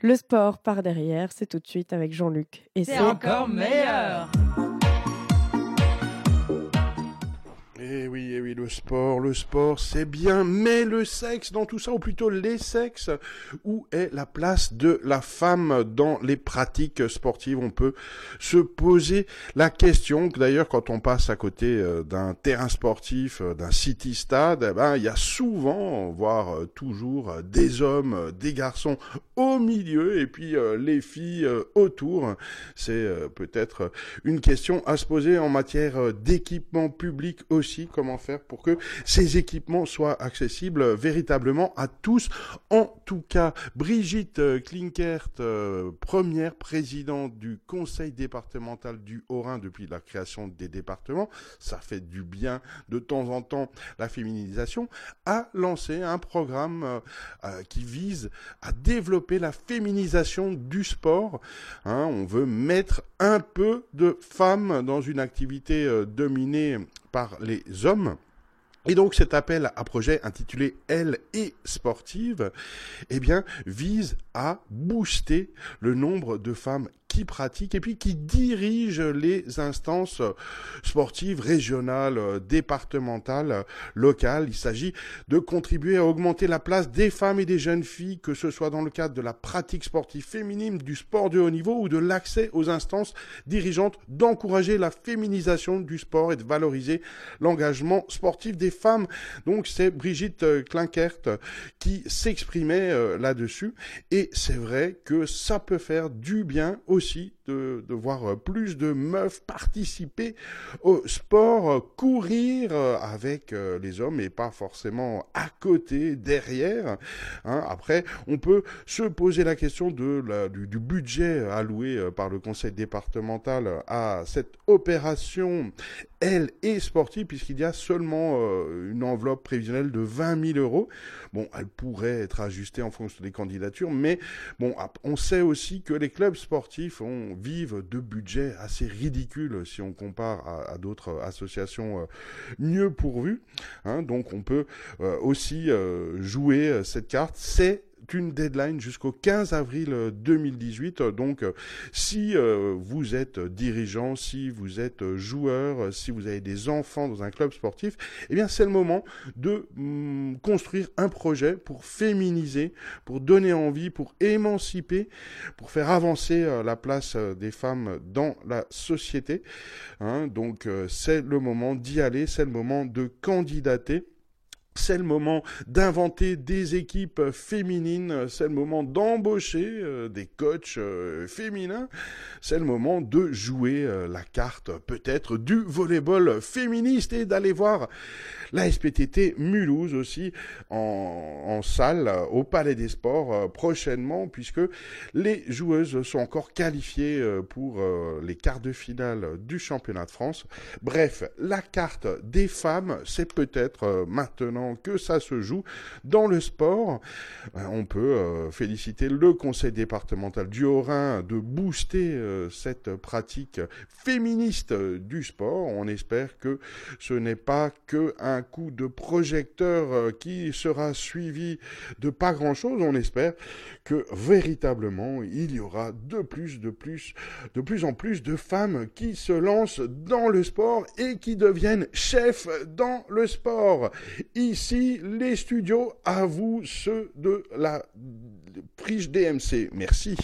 Le sport par derrière, c'est tout de suite avec Jean-Luc. Et c'est encore meilleur. Le sport, le sport, c'est bien, mais le sexe dans tout ça, ou plutôt les sexes, où est la place de la femme dans les pratiques sportives? On peut se poser la question, d'ailleurs, quand on passe à côté euh, d'un terrain sportif, euh, d'un city stade, eh ben, il y a souvent, voire euh, toujours, des hommes, des garçons au milieu, et puis les filles autour. C'est peut-être une question à se poser en matière d'équipement public aussi comment faire pour que ces équipements soient accessibles véritablement à tous. En tout cas, Brigitte Klinkert, euh, première présidente du conseil départemental du Haut-Rhin depuis la création des départements, ça fait du bien de temps en temps la féminisation, a lancé un programme euh, euh, qui vise à développer la féminisation du sport. Hein, on veut mettre un peu de femmes dans une activité dominée par les hommes. Et donc cet appel à projet intitulé Elle est sportive, eh bien, vise à booster le nombre de femmes qui pratique et puis qui dirige les instances sportives régionales, départementales, locales. Il s'agit de contribuer à augmenter la place des femmes et des jeunes filles, que ce soit dans le cadre de la pratique sportive féminine, du sport de haut niveau ou de l'accès aux instances dirigeantes, d'encourager la féminisation du sport et de valoriser l'engagement sportif des femmes. Donc c'est Brigitte Klinkert qui s'exprimait euh, là-dessus et c'est vrai que ça peut faire du bien aux aussi de, voir plus de meufs participer au sport, courir avec euh, les hommes et pas forcément à côté, derrière. Hein. Après, on peut se poser la question de du, budget alloué euh, par le conseil départemental à cette opération elle est sportive puisqu'il y a seulement euh, une enveloppe prévisionnelle de 20 000 euros. Bon, elle pourrait être ajustée en fonction des candidatures, mais bon, on sait aussi que les clubs sportifs ont, vivent de budgets assez ridicules si on compare à, d'autres associations euh, mieux pourvues. Hein. donc on peut euh, aussi jouer cette carte. C'est une deadline jusqu'au 15 avril 2018. Donc, euh, si euh, vous êtes dirigeant, si vous êtes joueur, si vous avez des enfants dans un club sportif, eh bien, c'est le moment de mm, construire un projet pour féminiser, pour donner envie, pour émanciper, pour faire avancer euh, la place des femmes dans la société. Hein. donc, c'est le moment d'y aller, c'est le moment de candidater. C'est le moment d'inventer des équipes féminines, c'est le moment d'embaucher euh, des coachs euh, féminins, c'est le moment de jouer euh, la carte peut-être du volleyball féministe et d'aller voir la SPTT Mulhouse aussi en, salle au Palais des Sports prochainement puisque les joueuses sont encore qualifiées pour les quarts de finale du championnat de France. Bref, la carte des femmes, c'est peut-être maintenant que ça se joue dans le sport. Euh, on peut euh, féliciter le conseil départemental du Haut-Rhin de booster euh, cette pratique féministe du sport. On espère que ce n'est pas que un coup de projecteur qui sera suivi de pas grand-chose. On espère que véritablement il y aura de plus, de plus, de plus en plus de femmes qui se lancent dans le sport et qui deviennent chefs dans le sport. Ici, les studios, à vous ceux de la Prige DMC. Merci.